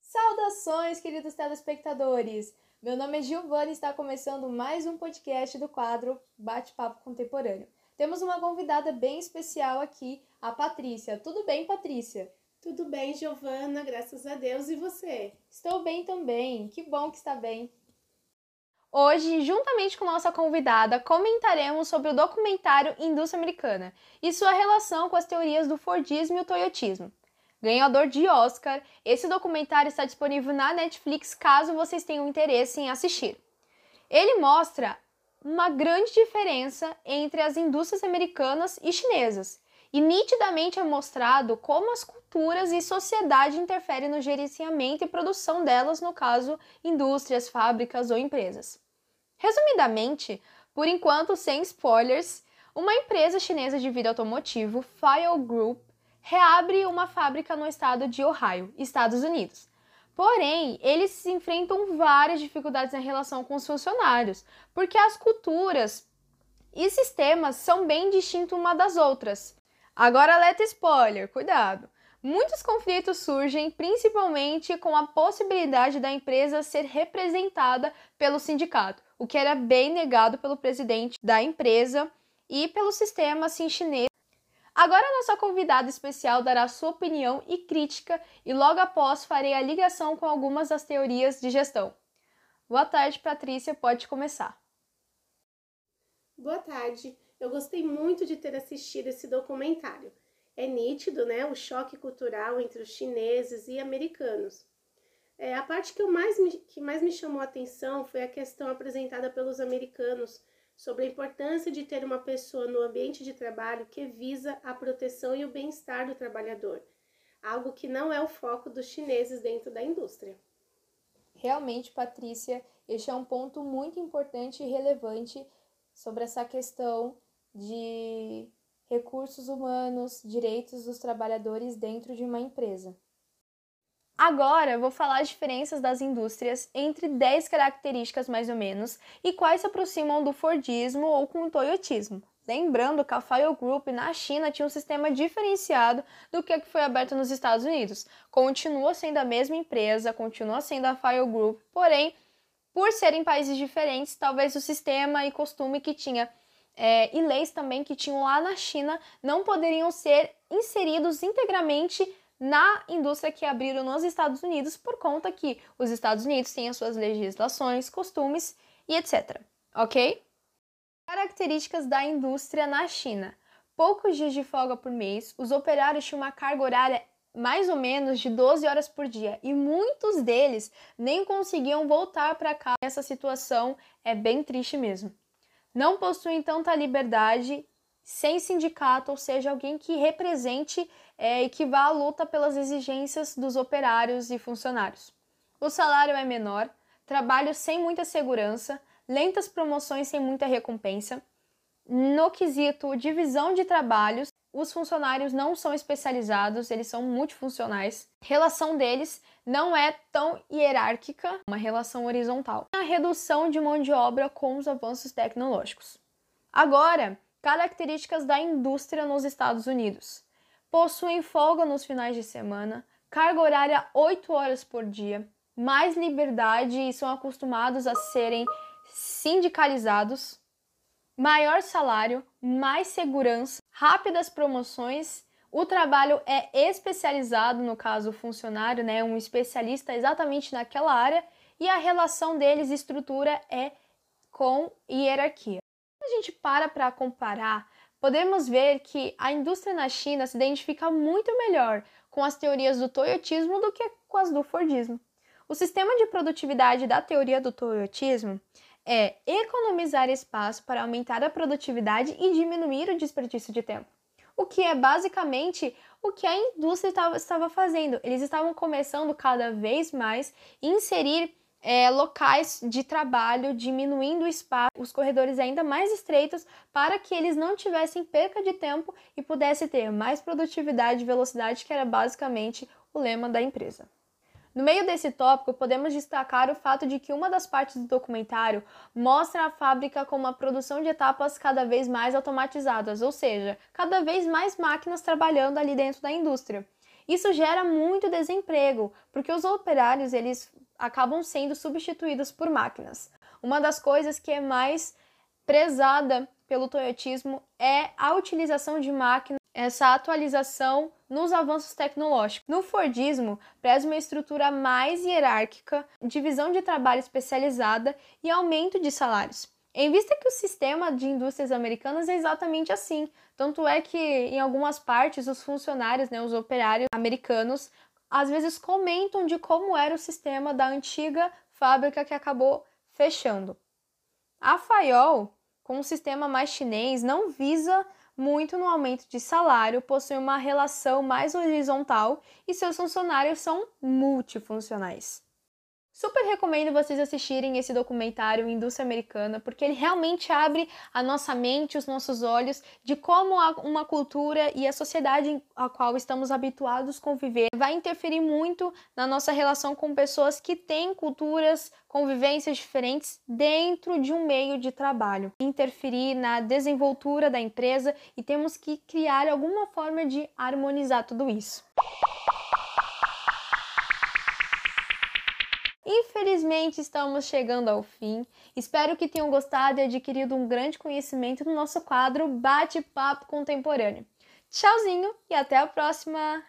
Saudações, queridos telespectadores! Meu nome é Giovana e está começando mais um podcast do quadro Bate-Papo Contemporâneo. Temos uma convidada bem especial aqui, a Patrícia. Tudo bem, Patrícia? Tudo bem, Giovana, graças a Deus. E você? Estou bem também. Que bom que está bem. Hoje, juntamente com nossa convidada, comentaremos sobre o documentário Indústria Americana e sua relação com as teorias do Fordismo e o Toyotismo. Ganhador de Oscar, esse documentário está disponível na Netflix caso vocês tenham interesse em assistir. Ele mostra uma grande diferença entre as indústrias americanas e chinesas, e nitidamente é mostrado como as culturas e sociedade interferem no gerenciamento e produção delas, no caso, indústrias, fábricas ou empresas. Resumidamente, por enquanto sem spoilers, uma empresa chinesa de vidro automotivo, File Group, reabre uma fábrica no estado de Ohio, Estados Unidos. Porém, eles enfrentam várias dificuldades em relação com os funcionários, porque as culturas e sistemas são bem distintos uma das outras. Agora, alerta spoiler, cuidado! Muitos conflitos surgem principalmente com a possibilidade da empresa ser representada pelo sindicato, o que era bem negado pelo presidente da empresa e pelo sistema assim, chinês. Agora, nossa convidada especial dará sua opinião e crítica, e logo após farei a ligação com algumas das teorias de gestão. Boa tarde, Patrícia, pode começar. Boa tarde, eu gostei muito de ter assistido esse documentário é nítido né, o choque cultural entre os chineses e americanos. É, a parte que, eu mais me, que mais me chamou a atenção foi a questão apresentada pelos americanos sobre a importância de ter uma pessoa no ambiente de trabalho que visa a proteção e o bem-estar do trabalhador, algo que não é o foco dos chineses dentro da indústria. Realmente, Patrícia, este é um ponto muito importante e relevante sobre essa questão de recursos humanos, direitos dos trabalhadores dentro de uma empresa. Agora vou falar as diferenças das indústrias entre 10 características mais ou menos e quais se aproximam do Fordismo ou com o Toyotismo. Lembrando que a File Group na China tinha um sistema diferenciado do que foi aberto nos Estados Unidos. Continua sendo a mesma empresa, continua sendo a File Group, porém, por serem países diferentes, talvez o sistema e costume que tinha é, e leis também que tinham lá na China não poderiam ser inseridos integralmente na indústria que abriram nos Estados Unidos, por conta que os Estados Unidos têm as suas legislações, costumes e etc. Ok? Características da indústria na China. Poucos dias de folga por mês, os operários tinham uma carga horária mais ou menos de 12 horas por dia e muitos deles nem conseguiam voltar para cá. Essa situação é bem triste mesmo não possuem tanta liberdade sem sindicato, ou seja, alguém que represente é, e que vá à luta pelas exigências dos operários e funcionários. O salário é menor, trabalho sem muita segurança, lentas promoções sem muita recompensa. No quesito divisão de trabalhos, os funcionários não são especializados, eles são multifuncionais. Relação deles não é tão hierárquica, uma relação horizontal. A redução de mão de obra com os avanços tecnológicos. Agora, características da indústria nos Estados Unidos. Possuem folga nos finais de semana, carga horária 8 horas por dia, mais liberdade e são acostumados a serem sindicalizados, maior salário, mais segurança, rápidas promoções. O trabalho é especializado, no caso, o funcionário, né, um especialista exatamente naquela área, e a relação deles, estrutura, é com hierarquia. A gente para para comparar, podemos ver que a indústria na China se identifica muito melhor com as teorias do toyotismo do que com as do fordismo. O sistema de produtividade da teoria do toyotismo é economizar espaço para aumentar a produtividade e diminuir o desperdício de tempo. O que é basicamente o que a indústria estava fazendo. Eles estavam começando cada vez mais a inserir é, locais de trabalho, diminuindo o espaço, os corredores ainda mais estreitos, para que eles não tivessem perca de tempo e pudessem ter mais produtividade e velocidade, que era basicamente o lema da empresa. No meio desse tópico, podemos destacar o fato de que uma das partes do documentário mostra a fábrica com uma produção de etapas cada vez mais automatizadas, ou seja, cada vez mais máquinas trabalhando ali dentro da indústria. Isso gera muito desemprego, porque os operários eles acabam sendo substituídos por máquinas. Uma das coisas que é mais prezada pelo toyotismo é a utilização de máquinas, essa atualização nos avanços tecnológicos. No Fordismo, preza uma estrutura mais hierárquica, divisão de trabalho especializada e aumento de salários. Em vista que o sistema de indústrias americanas é exatamente assim, tanto é que em algumas partes os funcionários, né, os operários americanos, às vezes comentam de como era o sistema da antiga fábrica que acabou fechando. A Fayol, com um sistema mais chinês, não visa muito no aumento de salário, possui uma relação mais horizontal e seus funcionários são multifuncionais. Super recomendo vocês assistirem esse documentário Indústria Americana, porque ele realmente abre a nossa mente, os nossos olhos de como uma cultura e a sociedade a qual estamos habituados a conviver vai interferir muito na nossa relação com pessoas que têm culturas, convivências diferentes dentro de um meio de trabalho. Interferir na desenvoltura da empresa e temos que criar alguma forma de harmonizar tudo isso. Infelizmente, estamos chegando ao fim. Espero que tenham gostado e adquirido um grande conhecimento no nosso quadro Bate-Papo Contemporâneo. Tchauzinho e até a próxima!